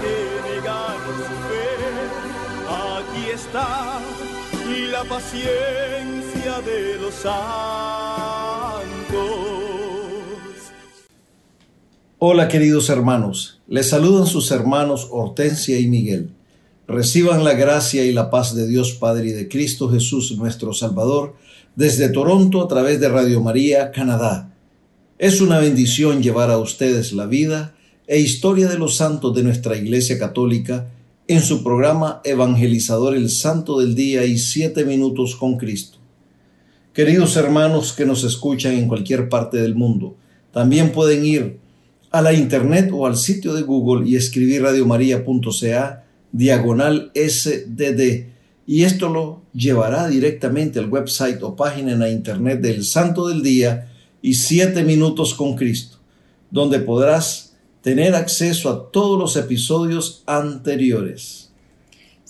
que su fe. Aquí está la paciencia de los santos. Hola queridos hermanos, les saludan sus hermanos Hortensia y Miguel. Reciban la gracia y la paz de Dios Padre y de Cristo Jesús nuestro Salvador desde Toronto a través de Radio María, Canadá. Es una bendición llevar a ustedes la vida e historia de los santos de nuestra Iglesia Católica en su programa Evangelizador el Santo del Día y Siete Minutos con Cristo. Queridos hermanos que nos escuchan en cualquier parte del mundo, también pueden ir a la internet o al sitio de Google y escribir radiomaria.ca diagonal SDD y esto lo llevará directamente al website o página en la internet del Santo del Día y Siete Minutos con Cristo, donde podrás tener acceso a todos los episodios anteriores.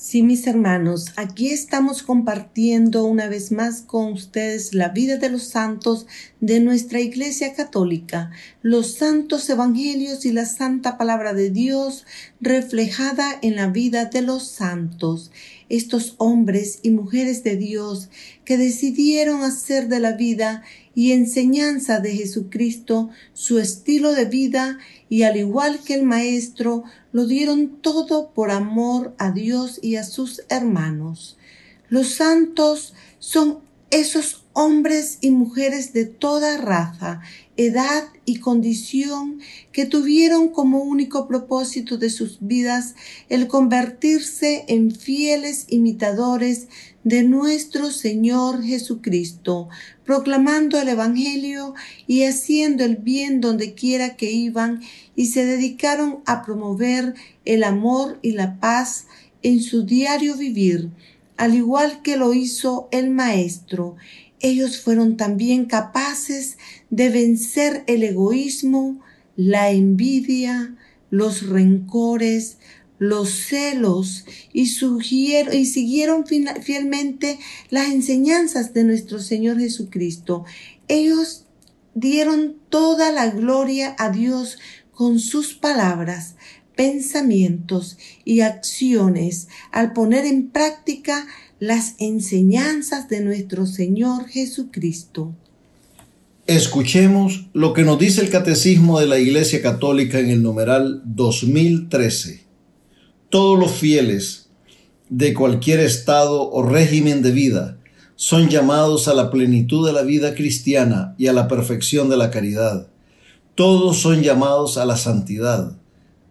Sí, mis hermanos, aquí estamos compartiendo una vez más con ustedes la vida de los santos de nuestra Iglesia Católica, los santos evangelios y la santa palabra de Dios reflejada en la vida de los santos, estos hombres y mujeres de Dios que decidieron hacer de la vida y enseñanza de Jesucristo su estilo de vida y al igual que el Maestro lo dieron todo por amor a Dios y a sus hermanos. Los santos son esos hombres y mujeres de toda raza, edad y condición que tuvieron como único propósito de sus vidas el convertirse en fieles imitadores de nuestro Señor Jesucristo, proclamando el Evangelio y haciendo el bien donde quiera que iban, y se dedicaron a promover el amor y la paz en su diario vivir, al igual que lo hizo el Maestro. Ellos fueron también capaces de vencer el egoísmo, la envidia, los rencores, los celos y, y siguieron fielmente las enseñanzas de nuestro Señor Jesucristo. Ellos dieron toda la gloria a Dios con sus palabras, pensamientos y acciones al poner en práctica las enseñanzas de nuestro Señor Jesucristo. Escuchemos lo que nos dice el Catecismo de la Iglesia Católica en el numeral 2013 todos los fieles de cualquier estado o régimen de vida son llamados a la plenitud de la vida cristiana y a la perfección de la caridad. Todos son llamados a la santidad.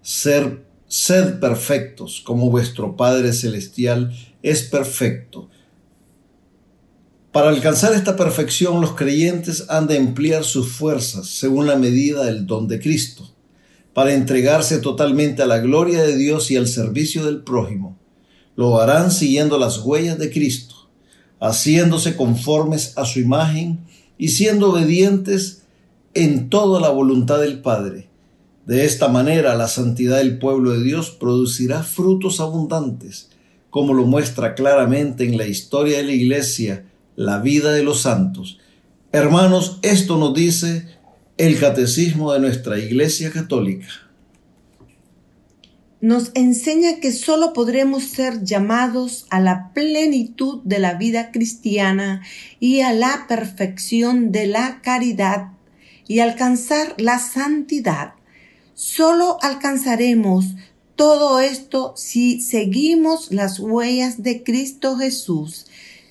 Ser, sed perfectos como vuestro Padre Celestial es perfecto. Para alcanzar esta perfección los creyentes han de emplear sus fuerzas según la medida del don de Cristo para entregarse totalmente a la gloria de Dios y al servicio del prójimo. Lo harán siguiendo las huellas de Cristo, haciéndose conformes a su imagen y siendo obedientes en toda la voluntad del Padre. De esta manera la santidad del pueblo de Dios producirá frutos abundantes, como lo muestra claramente en la historia de la Iglesia la vida de los santos. Hermanos, esto nos dice el catecismo de nuestra Iglesia Católica. Nos enseña que sólo podremos ser llamados a la plenitud de la vida cristiana y a la perfección de la caridad y alcanzar la santidad. Solo alcanzaremos todo esto si seguimos las huellas de Cristo Jesús,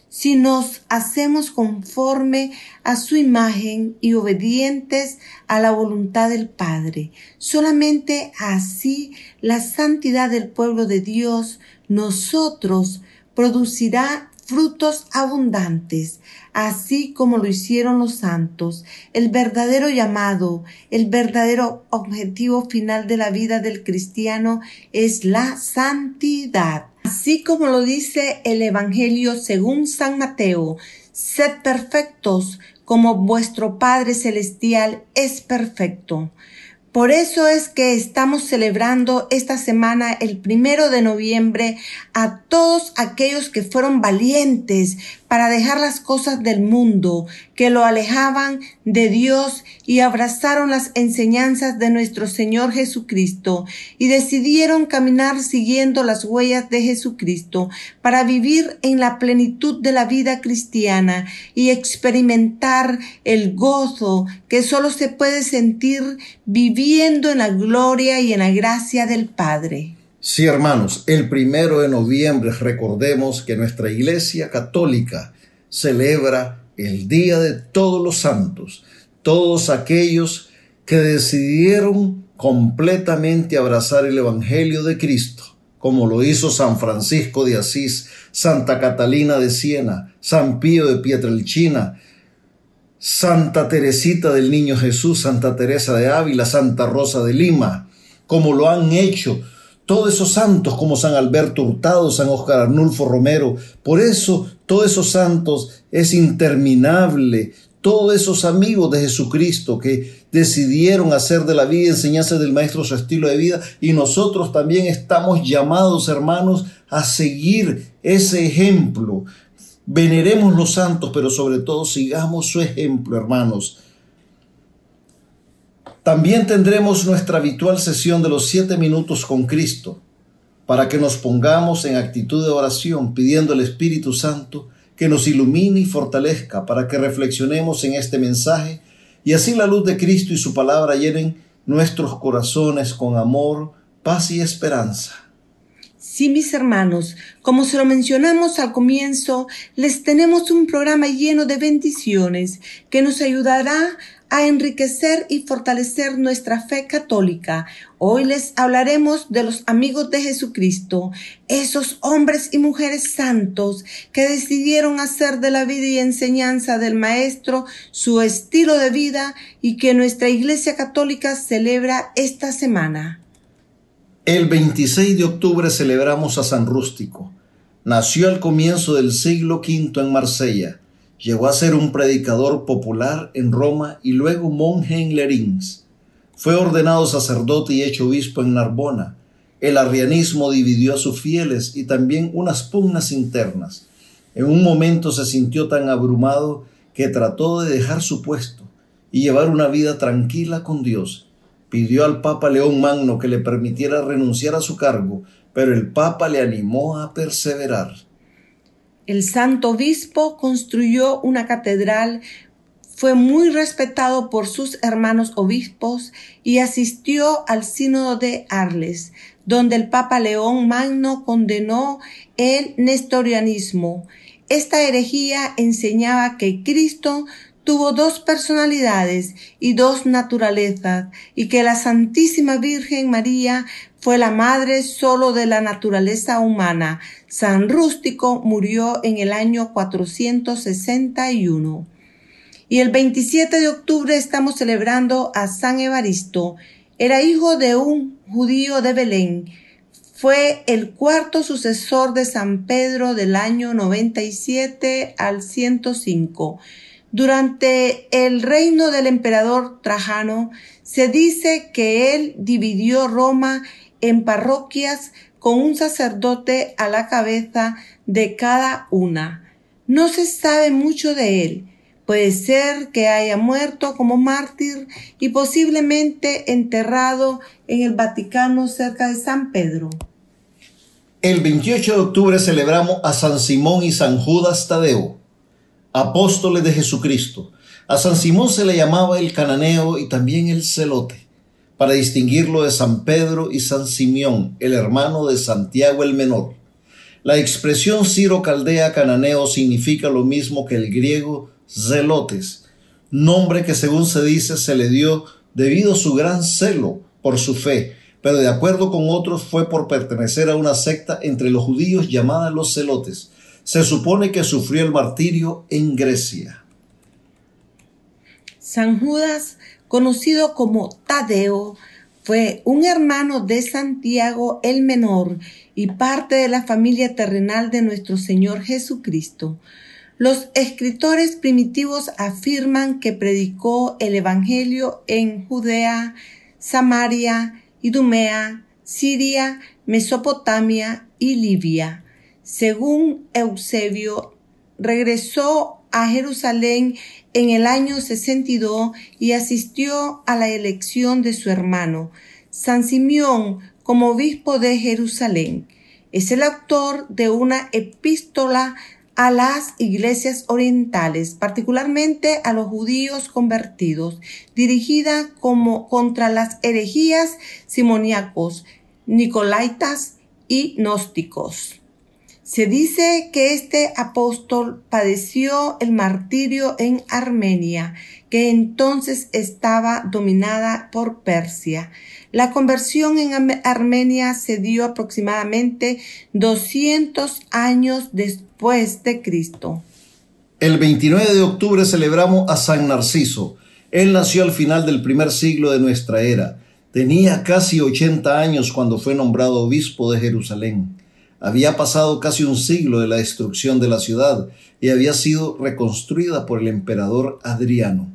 si nos hacemos conforme a su imagen y obedientes a la voluntad del Padre. Solamente así la santidad del pueblo de Dios, nosotros, producirá frutos abundantes, así como lo hicieron los santos. El verdadero llamado, el verdadero objetivo final de la vida del cristiano es la santidad. Así como lo dice el Evangelio según San Mateo, sed perfectos como vuestro Padre Celestial es perfecto. Por eso es que estamos celebrando esta semana, el primero de noviembre, a todos aquellos que fueron valientes para dejar las cosas del mundo, que lo alejaban de Dios y abrazaron las enseñanzas de nuestro Señor Jesucristo y decidieron caminar siguiendo las huellas de Jesucristo para vivir en la plenitud de la vida cristiana y experimentar el gozo que solo se puede sentir viviendo en la gloria y en la gracia del Padre. Sí, hermanos, el primero de noviembre recordemos que nuestra Iglesia Católica celebra el Día de Todos los Santos, todos aquellos que decidieron completamente abrazar el Evangelio de Cristo, como lo hizo San Francisco de Asís, Santa Catalina de Siena, San Pío de Pietrelchina, Santa Teresita del Niño Jesús, Santa Teresa de Ávila, Santa Rosa de Lima, como lo han hecho todos esos santos como San Alberto Hurtado, San Oscar Arnulfo Romero. Por eso todos esos santos es interminable. Todos esos amigos de Jesucristo que decidieron hacer de la vida y enseñanza del Maestro su estilo de vida y nosotros también estamos llamados, hermanos, a seguir ese ejemplo. Veneremos los santos, pero sobre todo sigamos su ejemplo, hermanos. También tendremos nuestra habitual sesión de los siete minutos con Cristo, para que nos pongamos en actitud de oración pidiendo al Espíritu Santo que nos ilumine y fortalezca para que reflexionemos en este mensaje y así la luz de Cristo y su palabra llenen nuestros corazones con amor, paz y esperanza. Sí, mis hermanos, como se lo mencionamos al comienzo, les tenemos un programa lleno de bendiciones que nos ayudará a enriquecer y fortalecer nuestra fe católica. Hoy les hablaremos de los amigos de Jesucristo, esos hombres y mujeres santos que decidieron hacer de la vida y enseñanza del Maestro su estilo de vida y que nuestra Iglesia Católica celebra esta semana. El 26 de octubre celebramos a San Rústico. Nació al comienzo del siglo V en Marsella Llegó a ser un predicador popular en Roma y luego monje en Lerins. Fue ordenado sacerdote y hecho obispo en Narbona. El arrianismo dividió a sus fieles y también unas pugnas internas. En un momento se sintió tan abrumado que trató de dejar su puesto y llevar una vida tranquila con Dios. Pidió al Papa León Magno que le permitiera renunciar a su cargo, pero el Papa le animó a perseverar. El santo obispo construyó una catedral, fue muy respetado por sus hermanos obispos y asistió al sínodo de Arles, donde el Papa León Magno condenó el nestorianismo. Esta herejía enseñaba que Cristo tuvo dos personalidades y dos naturalezas, y que la Santísima Virgen María fue la madre solo de la naturaleza humana. San Rústico murió en el año 461. Y el 27 de octubre estamos celebrando a San Evaristo. Era hijo de un judío de Belén. Fue el cuarto sucesor de San Pedro del año 97 al 105 durante el reino del emperador Trajano, se dice que él dividió Roma en parroquias con un sacerdote a la cabeza de cada una. No se sabe mucho de él. Puede ser que haya muerto como mártir y posiblemente enterrado en el Vaticano cerca de San Pedro. El 28 de octubre celebramos a San Simón y San Judas Tadeo apóstoles de Jesucristo. A San Simón se le llamaba el cananeo y también el celote, para distinguirlo de San Pedro y San Simeón, el hermano de Santiago el Menor. La expresión Ciro Caldea Cananeo significa lo mismo que el griego zelotes, nombre que según se dice se le dio debido a su gran celo por su fe, pero de acuerdo con otros fue por pertenecer a una secta entre los judíos llamada los celotes. Se supone que sufrió el martirio en Grecia. San Judas, conocido como Tadeo, fue un hermano de Santiago el Menor y parte de la familia terrenal de nuestro Señor Jesucristo. Los escritores primitivos afirman que predicó el Evangelio en Judea, Samaria, Idumea, Siria, Mesopotamia y Libia. Según Eusebio, regresó a Jerusalén en el año 62 y asistió a la elección de su hermano, San Simeón, como obispo de Jerusalén. Es el autor de una epístola a las iglesias orientales, particularmente a los judíos convertidos, dirigida como contra las herejías simoníacos, nicolaitas y gnósticos. Se dice que este apóstol padeció el martirio en Armenia, que entonces estaba dominada por Persia. La conversión en Armenia se dio aproximadamente 200 años después de Cristo. El 29 de octubre celebramos a San Narciso. Él nació al final del primer siglo de nuestra era. Tenía casi 80 años cuando fue nombrado obispo de Jerusalén. Había pasado casi un siglo de la destrucción de la ciudad y había sido reconstruida por el emperador Adriano.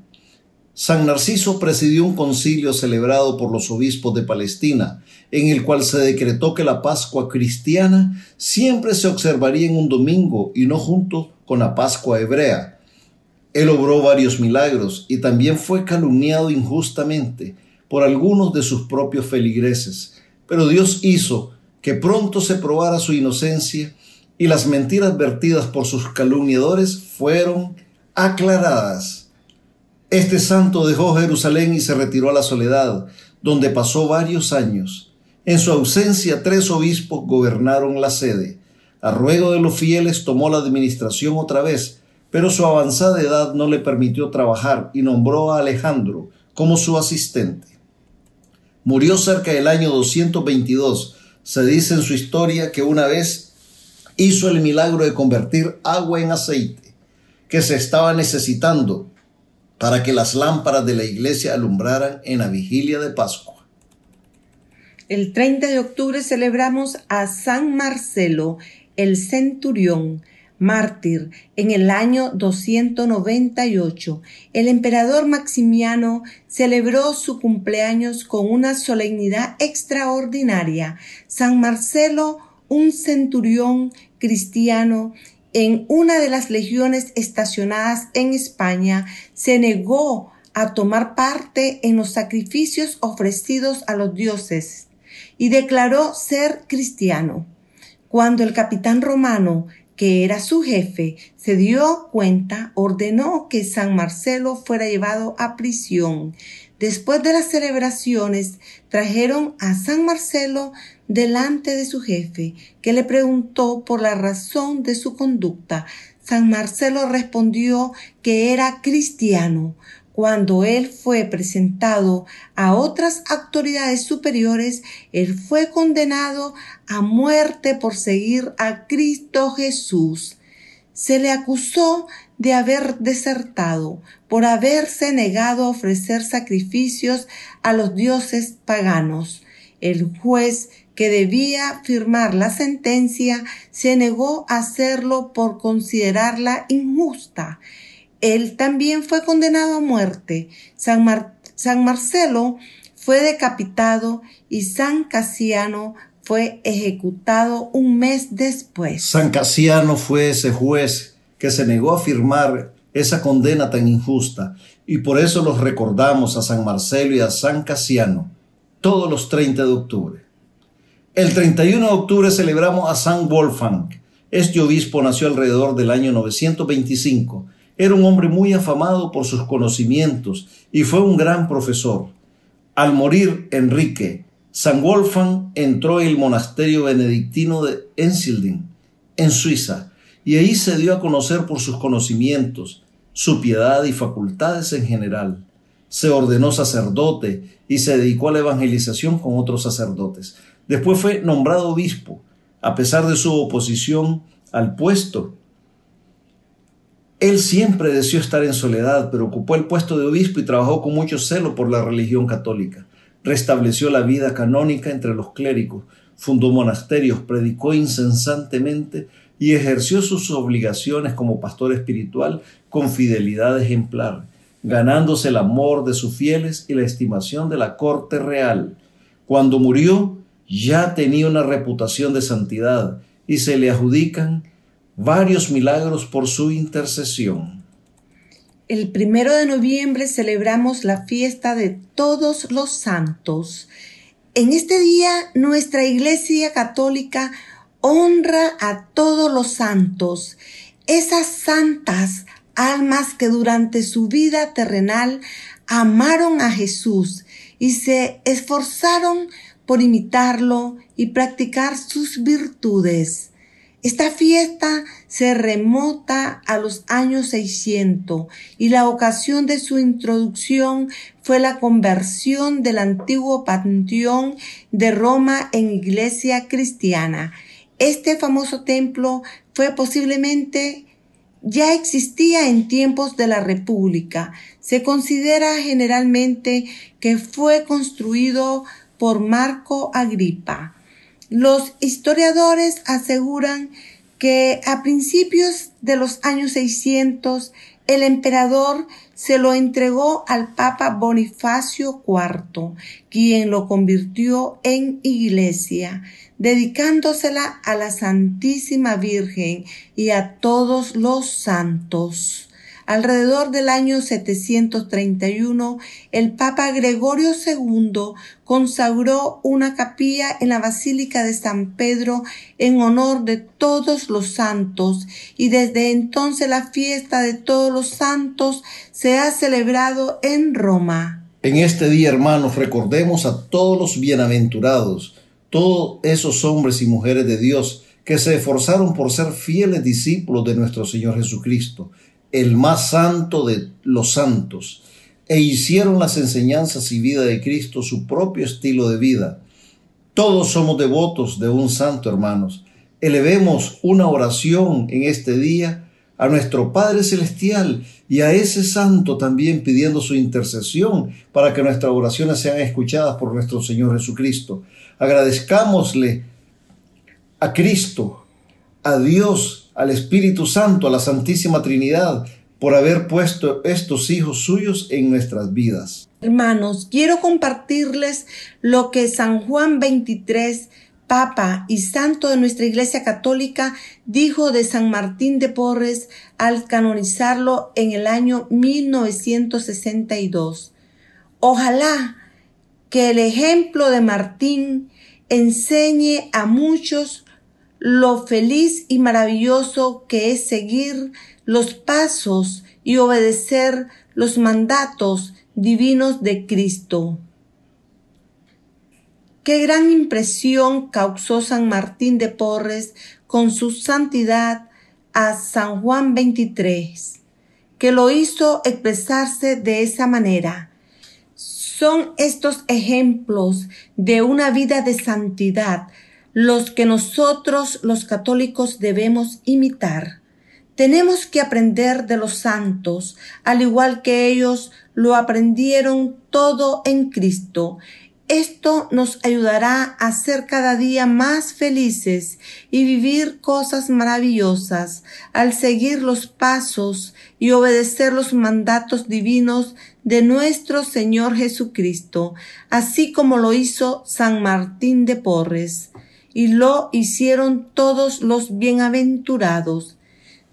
San Narciso presidió un concilio celebrado por los obispos de Palestina, en el cual se decretó que la Pascua cristiana siempre se observaría en un domingo y no junto con la Pascua hebrea. Él obró varios milagros y también fue calumniado injustamente por algunos de sus propios feligreses, pero Dios hizo que pronto se probara su inocencia y las mentiras vertidas por sus calumniadores fueron aclaradas. Este santo dejó Jerusalén y se retiró a la soledad, donde pasó varios años. En su ausencia, tres obispos gobernaron la sede. A ruego de los fieles tomó la administración otra vez, pero su avanzada edad no le permitió trabajar y nombró a Alejandro como su asistente. Murió cerca del año 222. Se dice en su historia que una vez hizo el milagro de convertir agua en aceite, que se estaba necesitando para que las lámparas de la iglesia alumbraran en la vigilia de Pascua. El 30 de octubre celebramos a San Marcelo, el centurión, mártir, en el año 298. El emperador Maximiano celebró su cumpleaños con una solemnidad extraordinaria. San Marcelo, un centurión cristiano en una de las legiones estacionadas en España, se negó a tomar parte en los sacrificios ofrecidos a los dioses y declaró ser cristiano. Cuando el capitán romano, que era su jefe, se dio cuenta, ordenó que San Marcelo fuera llevado a prisión. Después de las celebraciones, trajeron a San Marcelo delante de su jefe, que le preguntó por la razón de su conducta. San Marcelo respondió que era cristiano. Cuando él fue presentado a otras autoridades superiores, él fue condenado a muerte por seguir a Cristo Jesús. Se le acusó de haber desertado, por haberse negado a ofrecer sacrificios a los dioses paganos. El juez que debía firmar la sentencia, se negó a hacerlo por considerarla injusta. Él también fue condenado a muerte. San, San Marcelo fue decapitado y San Casiano fue ejecutado un mes después. San Casiano fue ese juez que se negó a firmar esa condena tan injusta y por eso los recordamos a San Marcelo y a San Casiano todos los 30 de octubre. El 31 de octubre celebramos a San Wolfgang. Este obispo nació alrededor del año 925. Era un hombre muy afamado por sus conocimientos y fue un gran profesor. Al morir Enrique, San Wolfgang entró en el monasterio benedictino de Ensilden, en Suiza, y ahí se dio a conocer por sus conocimientos, su piedad y facultades en general. Se ordenó sacerdote y se dedicó a la evangelización con otros sacerdotes. Después fue nombrado obispo, a pesar de su oposición al puesto. Él siempre deseó estar en soledad, pero ocupó el puesto de obispo y trabajó con mucho celo por la religión católica. Restableció la vida canónica entre los clérigos, fundó monasterios, predicó incesantemente y ejerció sus obligaciones como pastor espiritual con fidelidad ejemplar, ganándose el amor de sus fieles y la estimación de la corte real. Cuando murió, ya tenía una reputación de santidad y se le adjudican varios milagros por su intercesión. El primero de noviembre celebramos la fiesta de todos los santos. En este día nuestra Iglesia Católica honra a todos los santos, esas santas almas que durante su vida terrenal amaron a Jesús y se esforzaron por imitarlo y practicar sus virtudes. Esta fiesta se remota a los años 600 y la ocasión de su introducción fue la conversión del antiguo panteón de Roma en iglesia cristiana. Este famoso templo fue posiblemente ya existía en tiempos de la República. Se considera generalmente que fue construido por Marco Agripa. Los historiadores aseguran que a principios de los años 600 el emperador se lo entregó al Papa Bonifacio IV, quien lo convirtió en iglesia dedicándosela a la Santísima Virgen y a todos los santos. Alrededor del año 731, el Papa Gregorio II consagró una capilla en la Basílica de San Pedro en honor de todos los santos y desde entonces la fiesta de todos los santos se ha celebrado en Roma. En este día, hermanos, recordemos a todos los bienaventurados, todos esos hombres y mujeres de Dios que se esforzaron por ser fieles discípulos de nuestro Señor Jesucristo, el más santo de los santos, e hicieron las enseñanzas y vida de Cristo su propio estilo de vida. Todos somos devotos de un santo, hermanos. Elevemos una oración en este día a nuestro Padre Celestial y a ese santo también pidiendo su intercesión para que nuestras oraciones sean escuchadas por nuestro Señor Jesucristo. Agradezcámosle a Cristo, a Dios, al Espíritu Santo, a la Santísima Trinidad, por haber puesto estos hijos suyos en nuestras vidas. Hermanos, quiero compartirles lo que San Juan 23, Papa y Santo de nuestra Iglesia Católica, dijo de San Martín de Porres al canonizarlo en el año 1962. Ojalá que el ejemplo de Martín enseñe a muchos lo feliz y maravilloso que es seguir los pasos y obedecer los mandatos divinos de Cristo. Qué gran impresión causó San Martín de Porres con su santidad a San Juan 23, que lo hizo expresarse de esa manera. Son estos ejemplos de una vida de santidad los que nosotros los católicos debemos imitar. Tenemos que aprender de los santos, al igual que ellos lo aprendieron todo en Cristo. Esto nos ayudará a ser cada día más felices y vivir cosas maravillosas al seguir los pasos y obedecer los mandatos divinos de nuestro Señor Jesucristo, así como lo hizo San Martín de Porres, y lo hicieron todos los bienaventurados.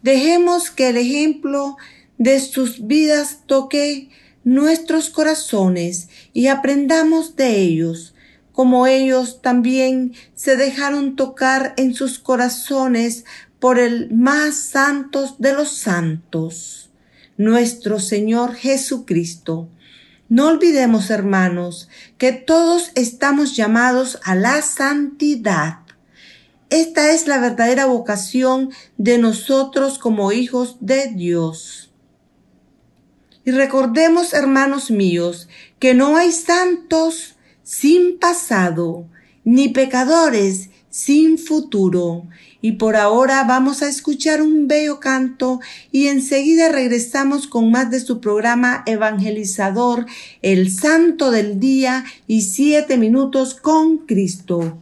Dejemos que el ejemplo de sus vidas toque nuestros corazones y aprendamos de ellos, como ellos también se dejaron tocar en sus corazones por el más santos de los santos, nuestro Señor Jesucristo. No olvidemos, hermanos, que todos estamos llamados a la santidad. Esta es la verdadera vocación de nosotros como hijos de Dios. Y recordemos, hermanos míos, que no hay santos sin pasado, ni pecadores sin futuro. Y por ahora vamos a escuchar un bello canto y enseguida regresamos con más de su programa evangelizador, El Santo del Día y Siete Minutos con Cristo.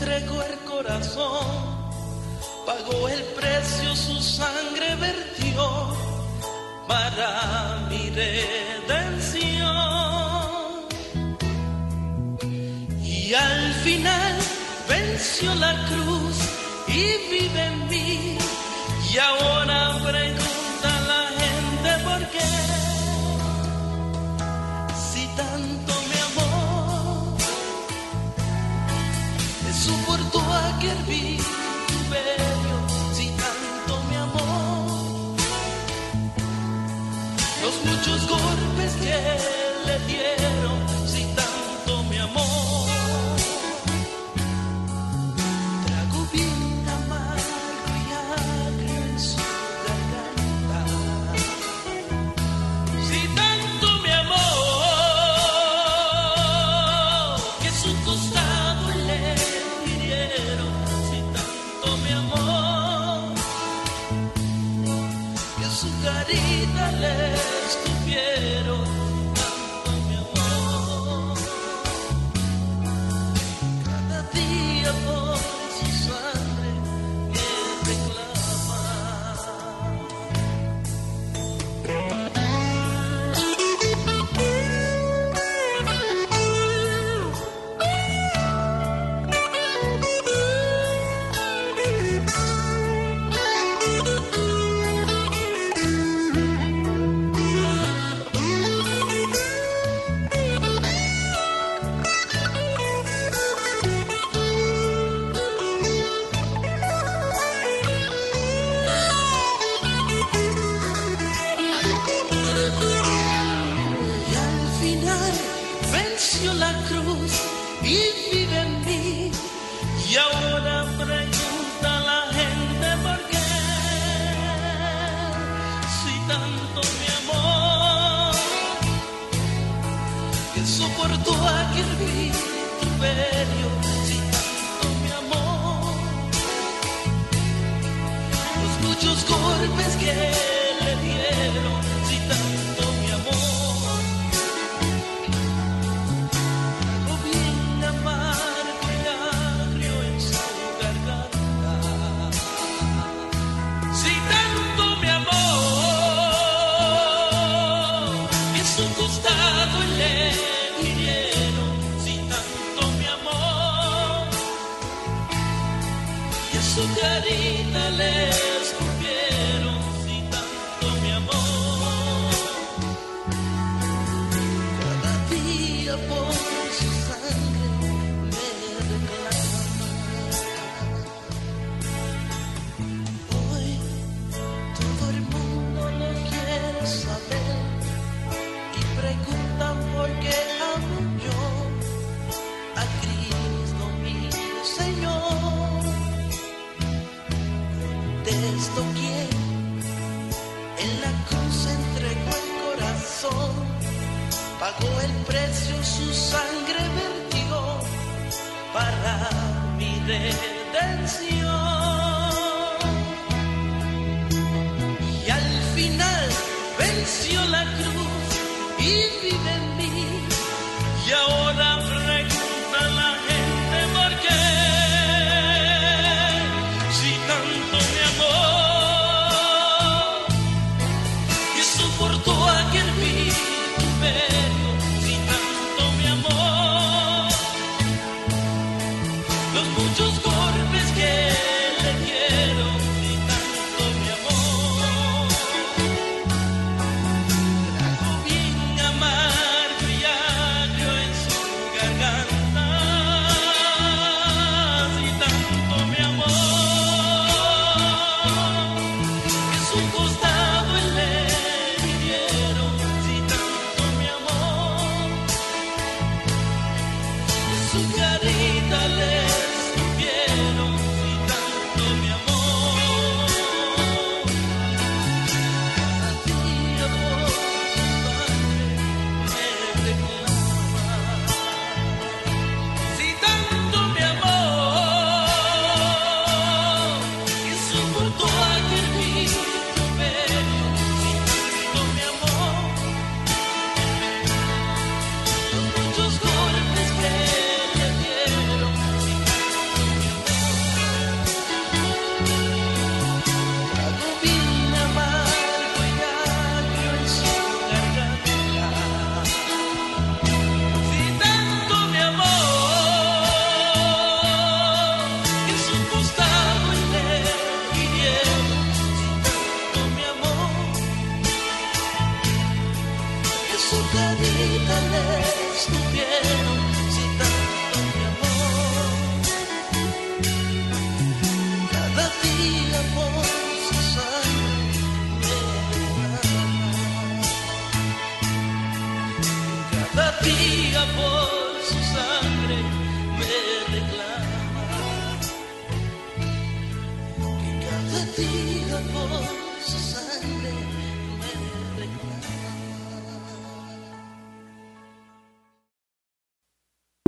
Entregó el corazón, pagó el precio, su sangre vertió para mi redención. Y al final venció la cruz y vive en mí. Y ahora pregunta la gente por qué. Muchos golpes que le dieron.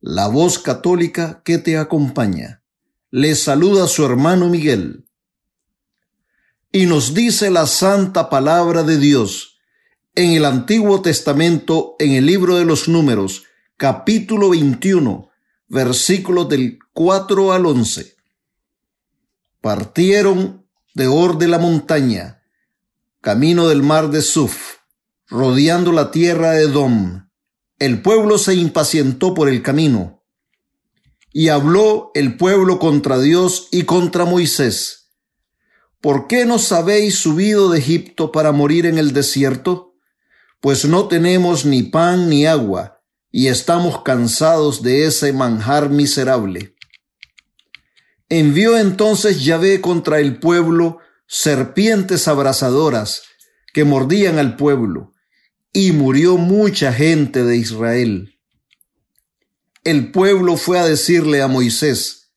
la voz católica que te acompaña. Le saluda su hermano Miguel. Y nos dice la santa palabra de Dios en el Antiguo Testamento, en el libro de los números, capítulo 21, versículos del 4 al 11. Partieron de Or de la montaña, camino del mar de Suf, rodeando la tierra de Edom el pueblo se impacientó por el camino, y habló el pueblo contra Dios y contra Moisés. ¿Por qué nos habéis subido de Egipto para morir en el desierto? Pues no tenemos ni pan ni agua, y estamos cansados de ese manjar miserable. Envió entonces Yahvé contra el pueblo serpientes abrasadoras que mordían al pueblo, y murió mucha gente de Israel. El pueblo fue a decirle a Moisés,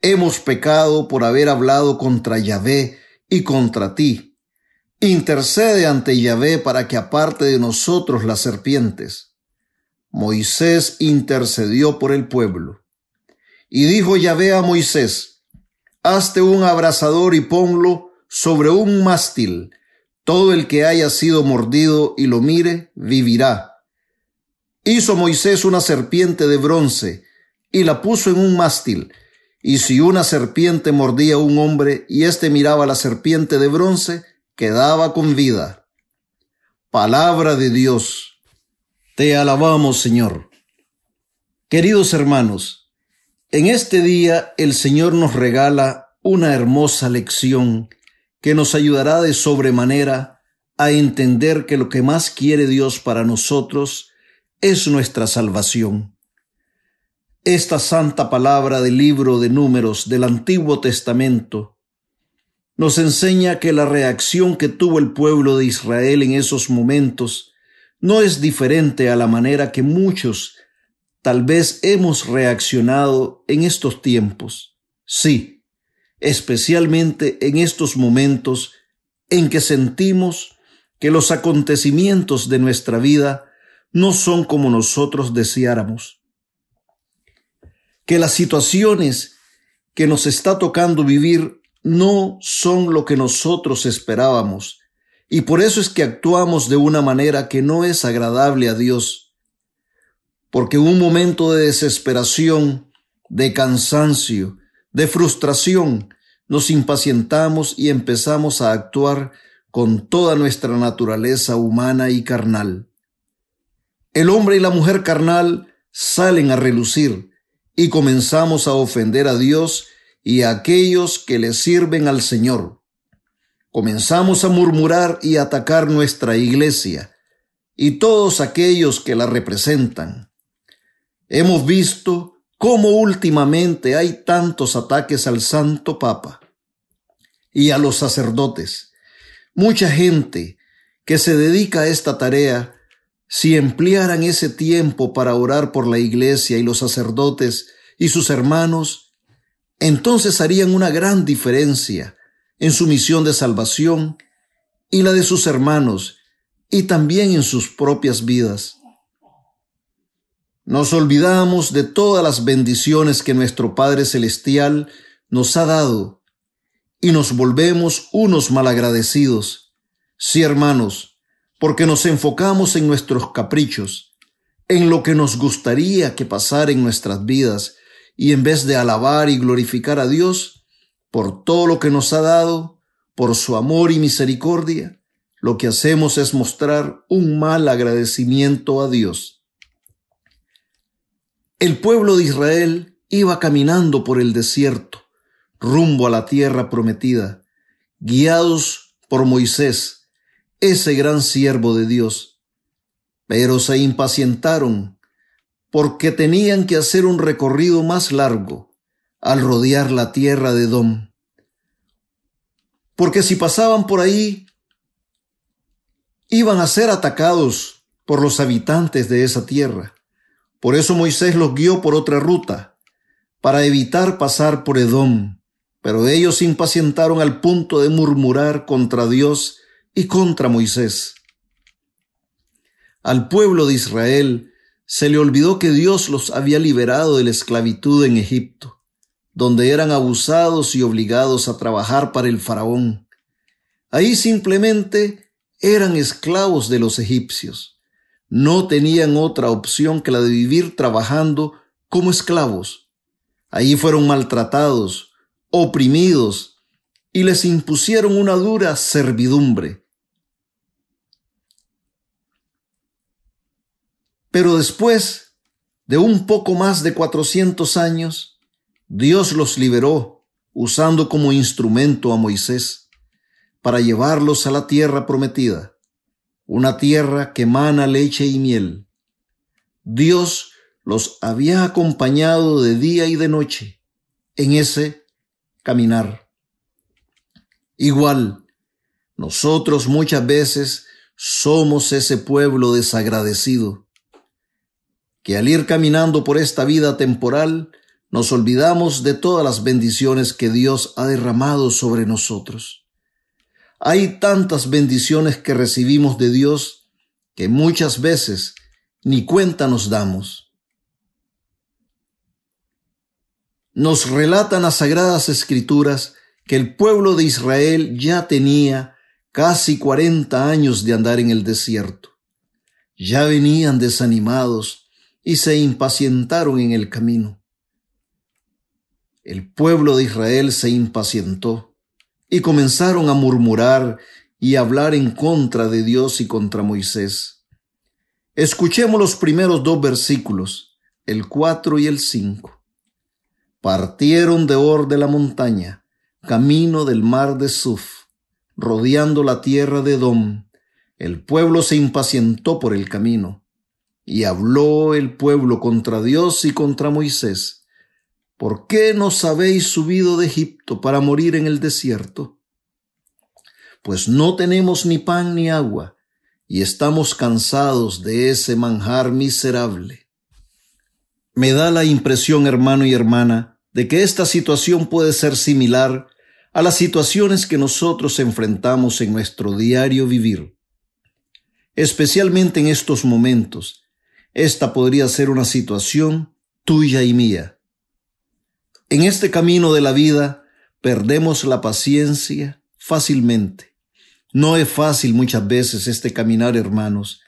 hemos pecado por haber hablado contra Yahvé y contra ti. Intercede ante Yahvé para que aparte de nosotros las serpientes. Moisés intercedió por el pueblo. Y dijo Yahvé a Moisés, Hazte un abrazador y ponlo sobre un mástil todo el que haya sido mordido y lo mire, vivirá. Hizo Moisés una serpiente de bronce y la puso en un mástil. Y si una serpiente mordía a un hombre y éste miraba a la serpiente de bronce, quedaba con vida. Palabra de Dios. Te alabamos, Señor. Queridos hermanos, en este día el Señor nos regala una hermosa lección que nos ayudará de sobremanera a entender que lo que más quiere Dios para nosotros es nuestra salvación. Esta santa palabra del libro de números del Antiguo Testamento nos enseña que la reacción que tuvo el pueblo de Israel en esos momentos no es diferente a la manera que muchos tal vez hemos reaccionado en estos tiempos. Sí, especialmente en estos momentos en que sentimos que los acontecimientos de nuestra vida no son como nosotros deseáramos, que las situaciones que nos está tocando vivir no son lo que nosotros esperábamos, y por eso es que actuamos de una manera que no es agradable a Dios, porque un momento de desesperación, de cansancio, de frustración, nos impacientamos y empezamos a actuar con toda nuestra naturaleza humana y carnal. El hombre y la mujer carnal salen a relucir y comenzamos a ofender a Dios y a aquellos que le sirven al Señor. Comenzamos a murmurar y atacar nuestra iglesia y todos aquellos que la representan. Hemos visto cómo últimamente hay tantos ataques al Santo Papa y a los sacerdotes. Mucha gente que se dedica a esta tarea, si emplearan ese tiempo para orar por la iglesia y los sacerdotes y sus hermanos, entonces harían una gran diferencia en su misión de salvación y la de sus hermanos y también en sus propias vidas. Nos olvidamos de todas las bendiciones que nuestro Padre Celestial nos ha dado y nos volvemos unos malagradecidos. Sí, hermanos, porque nos enfocamos en nuestros caprichos, en lo que nos gustaría que pasara en nuestras vidas y en vez de alabar y glorificar a Dios por todo lo que nos ha dado, por su amor y misericordia, lo que hacemos es mostrar un mal agradecimiento a Dios. El pueblo de Israel iba caminando por el desierto, rumbo a la tierra prometida, guiados por Moisés, ese gran siervo de Dios. Pero se impacientaron porque tenían que hacer un recorrido más largo al rodear la tierra de Dom. Porque si pasaban por ahí, iban a ser atacados por los habitantes de esa tierra. Por eso Moisés los guió por otra ruta, para evitar pasar por Edom. Pero ellos se impacientaron al punto de murmurar contra Dios y contra Moisés. Al pueblo de Israel se le olvidó que Dios los había liberado de la esclavitud en Egipto, donde eran abusados y obligados a trabajar para el faraón. Ahí simplemente eran esclavos de los egipcios. No tenían otra opción que la de vivir trabajando como esclavos. Ahí fueron maltratados, oprimidos, y les impusieron una dura servidumbre. Pero después de un poco más de cuatrocientos años, Dios los liberó usando como instrumento a Moisés para llevarlos a la tierra prometida, una tierra que mana leche y miel. Dios los había acompañado de día y de noche en ese caminar. Igual, nosotros muchas veces somos ese pueblo desagradecido que al ir caminando por esta vida temporal, nos olvidamos de todas las bendiciones que Dios ha derramado sobre nosotros. Hay tantas bendiciones que recibimos de Dios que muchas veces ni cuenta nos damos. Nos relatan las sagradas escrituras que el pueblo de Israel ya tenía casi cuarenta años de andar en el desierto. Ya venían desanimados, y se impacientaron en el camino. El pueblo de Israel se impacientó y comenzaron a murmurar y hablar en contra de Dios y contra Moisés. Escuchemos los primeros dos versículos, el cuatro y el cinco. Partieron de Or de la montaña, camino del mar de Suf, rodeando la tierra de Dom. El pueblo se impacientó por el camino y habló el pueblo contra Dios y contra Moisés. ¿Por qué nos habéis subido de Egipto para morir en el desierto? Pues no tenemos ni pan ni agua, y estamos cansados de ese manjar miserable. Me da la impresión, hermano y hermana, de que esta situación puede ser similar a las situaciones que nosotros enfrentamos en nuestro diario vivir. Especialmente en estos momentos, esta podría ser una situación tuya y mía. En este camino de la vida perdemos la paciencia fácilmente. No es fácil muchas veces este caminar, hermanos,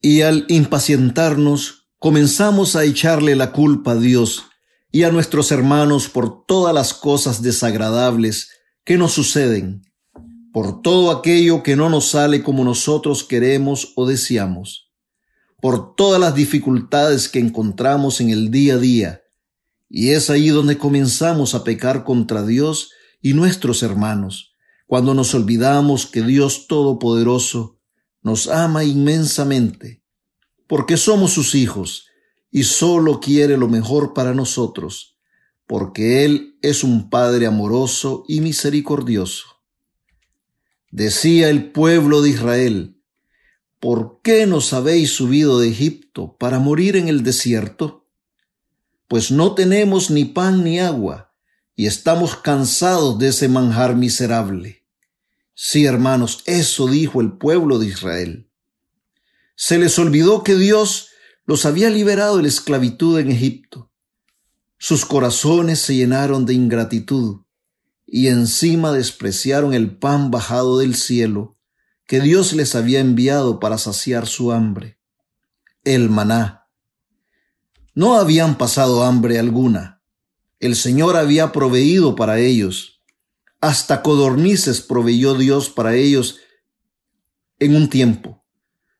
y al impacientarnos comenzamos a echarle la culpa a Dios y a nuestros hermanos por todas las cosas desagradables que nos suceden, por todo aquello que no nos sale como nosotros queremos o deseamos por todas las dificultades que encontramos en el día a día. Y es ahí donde comenzamos a pecar contra Dios y nuestros hermanos, cuando nos olvidamos que Dios Todopoderoso nos ama inmensamente, porque somos sus hijos y solo quiere lo mejor para nosotros, porque Él es un Padre amoroso y misericordioso. Decía el pueblo de Israel, ¿por qué nos habéis subido de Egipto para morir en el desierto? Pues no tenemos ni pan ni agua, y estamos cansados de ese manjar miserable. Sí, hermanos, eso dijo el pueblo de Israel. Se les olvidó que Dios los había liberado de la esclavitud en Egipto. Sus corazones se llenaron de ingratitud y encima despreciaron el pan bajado del cielo que Dios les había enviado para saciar su hambre. el maná. No habían pasado hambre alguna. El Señor había proveído para ellos. Hasta codornices proveyó Dios para ellos en un tiempo.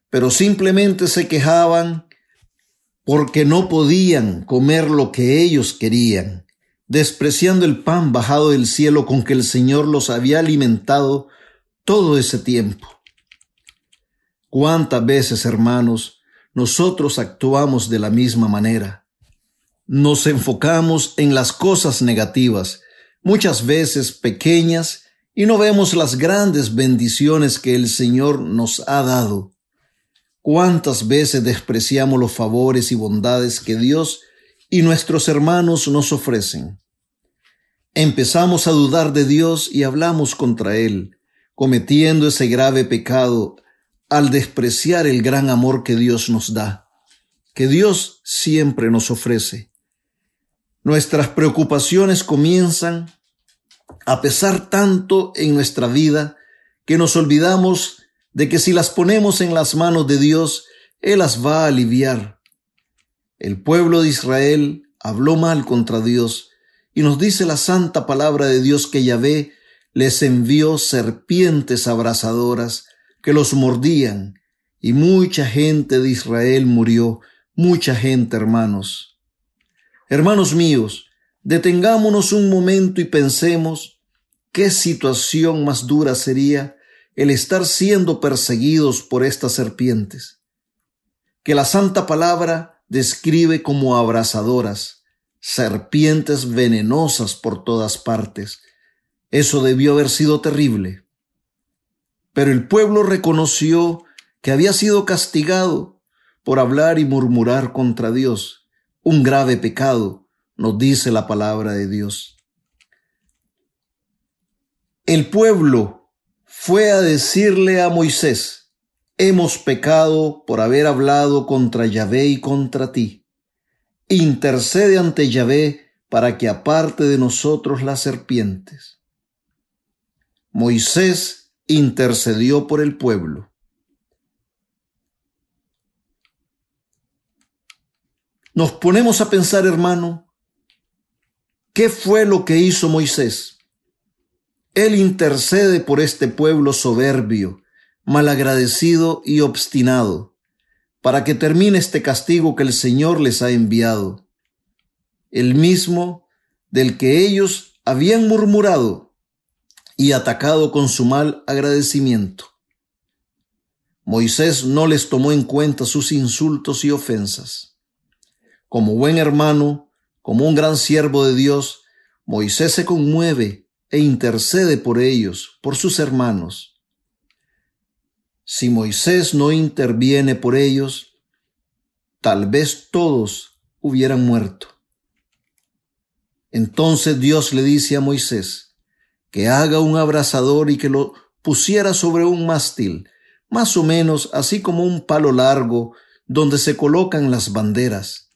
Pero simplemente se quejaban porque no podían comer lo que ellos querían, despreciando el pan bajado del cielo con que el Señor los había alimentado todo ese tiempo. ¿Cuántas veces, hermanos, nosotros actuamos de la misma manera? Nos enfocamos en las cosas negativas, muchas veces pequeñas, y no vemos las grandes bendiciones que el Señor nos ha dado. ¿Cuántas veces despreciamos los favores y bondades que Dios y nuestros hermanos nos ofrecen? Empezamos a dudar de Dios y hablamos contra Él, cometiendo ese grave pecado al despreciar el gran amor que Dios nos da, que Dios siempre nos ofrece. Nuestras preocupaciones comienzan a pesar tanto en nuestra vida que nos olvidamos de que si las ponemos en las manos de Dios, Él las va a aliviar. El pueblo de Israel habló mal contra Dios y nos dice la santa palabra de Dios que Yahvé les envió serpientes abrasadoras que los mordían y mucha gente de Israel murió, mucha gente, hermanos. Hermanos míos, detengámonos un momento y pensemos qué situación más dura sería el estar siendo perseguidos por estas serpientes, que la santa palabra describe como abrasadoras, serpientes venenosas por todas partes. Eso debió haber sido terrible. Pero el pueblo reconoció que había sido castigado por hablar y murmurar contra Dios, un grave pecado, nos dice la palabra de Dios. El pueblo fue a decirle a Moisés, hemos pecado por haber hablado contra Yahvé y contra ti. Intercede ante Yahvé para que aparte de nosotros las serpientes. Moisés intercedió por el pueblo. Nos ponemos a pensar, hermano, ¿qué fue lo que hizo Moisés? Él intercede por este pueblo soberbio, malagradecido y obstinado, para que termine este castigo que el Señor les ha enviado, el mismo del que ellos habían murmurado y atacado con su mal agradecimiento. Moisés no les tomó en cuenta sus insultos y ofensas. Como buen hermano, como un gran siervo de Dios, Moisés se conmueve e intercede por ellos, por sus hermanos. Si Moisés no interviene por ellos, tal vez todos hubieran muerto. Entonces Dios le dice a Moisés que haga un abrazador y que lo pusiera sobre un mástil, más o menos así como un palo largo donde se colocan las banderas.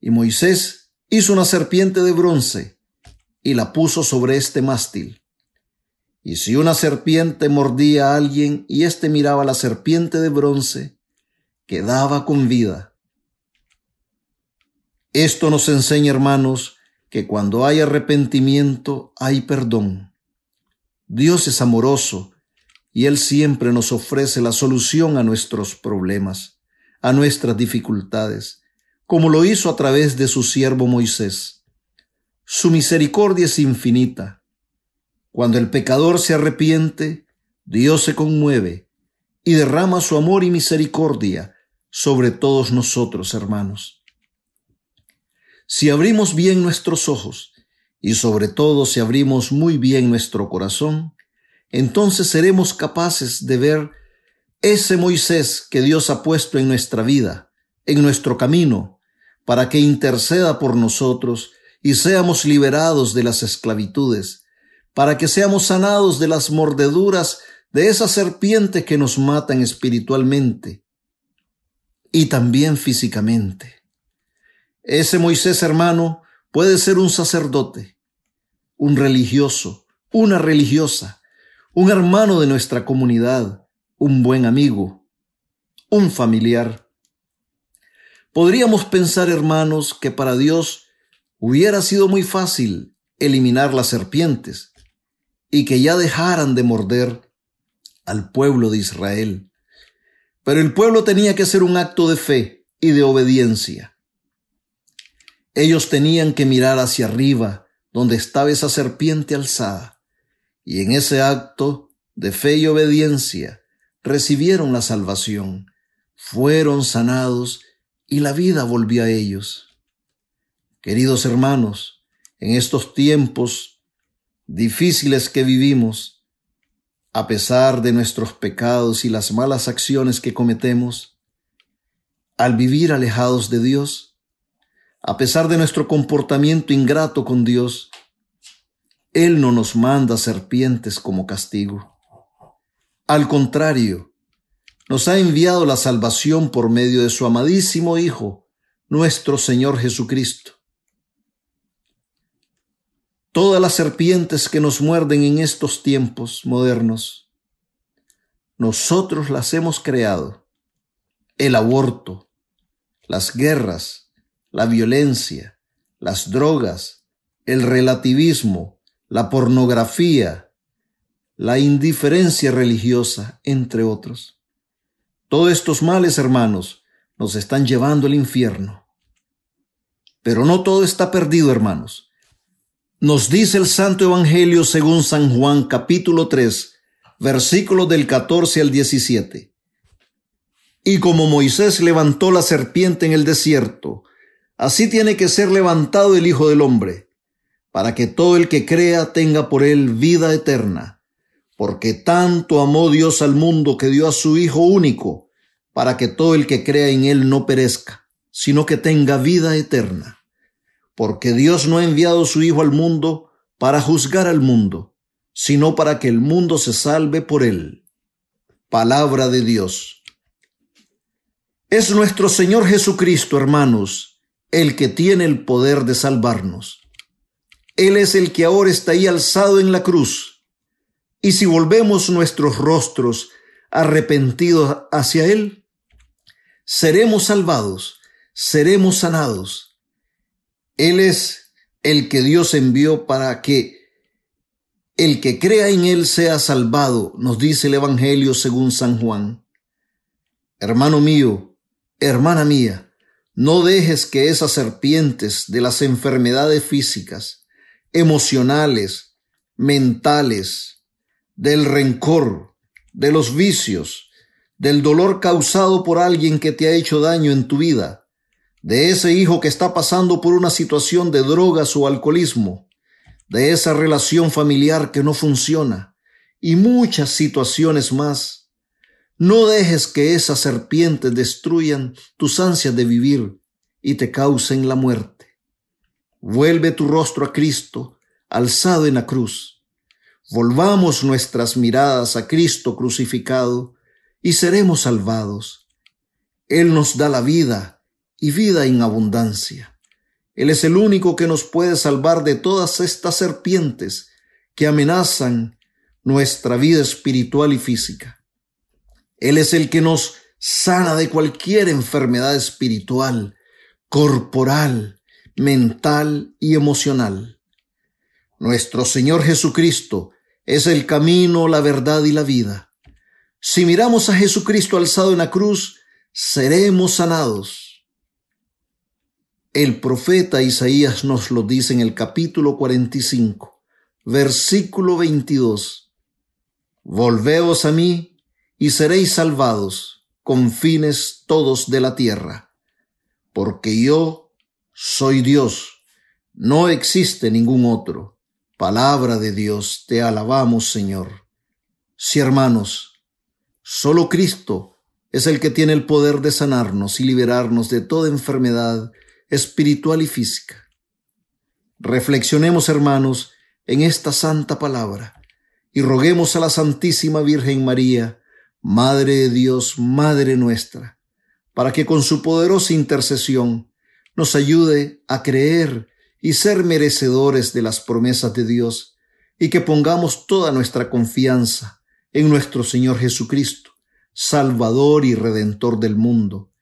Y Moisés hizo una serpiente de bronce y la puso sobre este mástil. Y si una serpiente mordía a alguien y éste miraba la serpiente de bronce, quedaba con vida. Esto nos enseña, hermanos, que cuando hay arrepentimiento hay perdón. Dios es amoroso y Él siempre nos ofrece la solución a nuestros problemas, a nuestras dificultades, como lo hizo a través de su siervo Moisés. Su misericordia es infinita. Cuando el pecador se arrepiente, Dios se conmueve y derrama su amor y misericordia sobre todos nosotros, hermanos. Si abrimos bien nuestros ojos y sobre todo si abrimos muy bien nuestro corazón, entonces seremos capaces de ver ese Moisés que Dios ha puesto en nuestra vida, en nuestro camino, para que interceda por nosotros y seamos liberados de las esclavitudes, para que seamos sanados de las mordeduras de esa serpiente que nos matan espiritualmente y también físicamente. Ese Moisés hermano puede ser un sacerdote, un religioso, una religiosa, un hermano de nuestra comunidad, un buen amigo, un familiar. Podríamos pensar, hermanos, que para Dios hubiera sido muy fácil eliminar las serpientes y que ya dejaran de morder al pueblo de Israel. Pero el pueblo tenía que hacer un acto de fe y de obediencia. Ellos tenían que mirar hacia arriba, donde estaba esa serpiente alzada, y en ese acto de fe y obediencia recibieron la salvación, fueron sanados y la vida volvió a ellos. Queridos hermanos, en estos tiempos difíciles que vivimos, a pesar de nuestros pecados y las malas acciones que cometemos, al vivir alejados de Dios, a pesar de nuestro comportamiento ingrato con Dios, Él no nos manda serpientes como castigo. Al contrario, nos ha enviado la salvación por medio de su amadísimo Hijo, nuestro Señor Jesucristo. Todas las serpientes que nos muerden en estos tiempos modernos, nosotros las hemos creado. El aborto, las guerras, la violencia, las drogas, el relativismo, la pornografía, la indiferencia religiosa, entre otros. Todos estos males, hermanos, nos están llevando al infierno. Pero no todo está perdido, hermanos. Nos dice el Santo Evangelio según San Juan capítulo 3, versículos del 14 al 17. Y como Moisés levantó la serpiente en el desierto, Así tiene que ser levantado el Hijo del Hombre, para que todo el que crea tenga por él vida eterna. Porque tanto amó Dios al mundo que dio a su Hijo único, para que todo el que crea en él no perezca, sino que tenga vida eterna. Porque Dios no ha enviado su Hijo al mundo para juzgar al mundo, sino para que el mundo se salve por él. Palabra de Dios. Es nuestro Señor Jesucristo, hermanos, el que tiene el poder de salvarnos. Él es el que ahora está ahí alzado en la cruz. Y si volvemos nuestros rostros arrepentidos hacia Él, seremos salvados, seremos sanados. Él es el que Dios envió para que el que crea en Él sea salvado, nos dice el Evangelio según San Juan. Hermano mío, hermana mía, no dejes que esas serpientes de las enfermedades físicas, emocionales, mentales, del rencor, de los vicios, del dolor causado por alguien que te ha hecho daño en tu vida, de ese hijo que está pasando por una situación de drogas o alcoholismo, de esa relación familiar que no funciona y muchas situaciones más no dejes que esas serpientes destruyan tus ansias de vivir y te causen la muerte. Vuelve tu rostro a Cristo, alzado en la cruz. Volvamos nuestras miradas a Cristo crucificado y seremos salvados. Él nos da la vida y vida en abundancia. Él es el único que nos puede salvar de todas estas serpientes que amenazan nuestra vida espiritual y física. Él es el que nos sana de cualquier enfermedad espiritual, corporal, mental y emocional. Nuestro Señor Jesucristo es el camino, la verdad y la vida. Si miramos a Jesucristo alzado en la cruz, seremos sanados. El profeta Isaías nos lo dice en el capítulo 45, versículo 22. Volveos a mí y seréis salvados, con fines todos de la tierra, porque yo soy Dios, no existe ningún otro. Palabra de Dios, te alabamos, Señor. Sí, hermanos, solo Cristo es el que tiene el poder de sanarnos y liberarnos de toda enfermedad espiritual y física. Reflexionemos, hermanos, en esta santa palabra y roguemos a la Santísima Virgen María, Madre de Dios, Madre nuestra, para que con su poderosa intercesión nos ayude a creer y ser merecedores de las promesas de Dios y que pongamos toda nuestra confianza en nuestro Señor Jesucristo, Salvador y Redentor del mundo,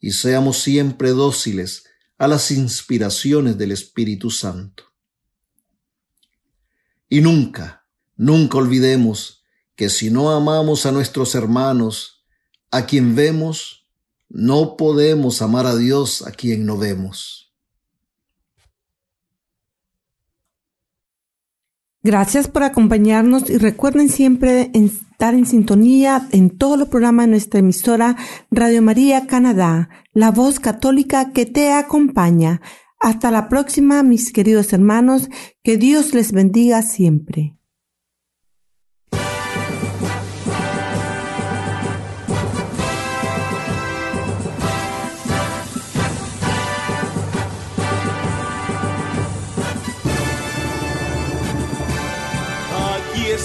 y seamos siempre dóciles a las inspiraciones del Espíritu Santo. Y nunca, nunca olvidemos que si no amamos a nuestros hermanos, a quien vemos, no podemos amar a Dios a quien no vemos. Gracias por acompañarnos y recuerden siempre estar en sintonía en todos los programas de nuestra emisora Radio María Canadá, la voz católica que te acompaña. Hasta la próxima, mis queridos hermanos, que Dios les bendiga siempre.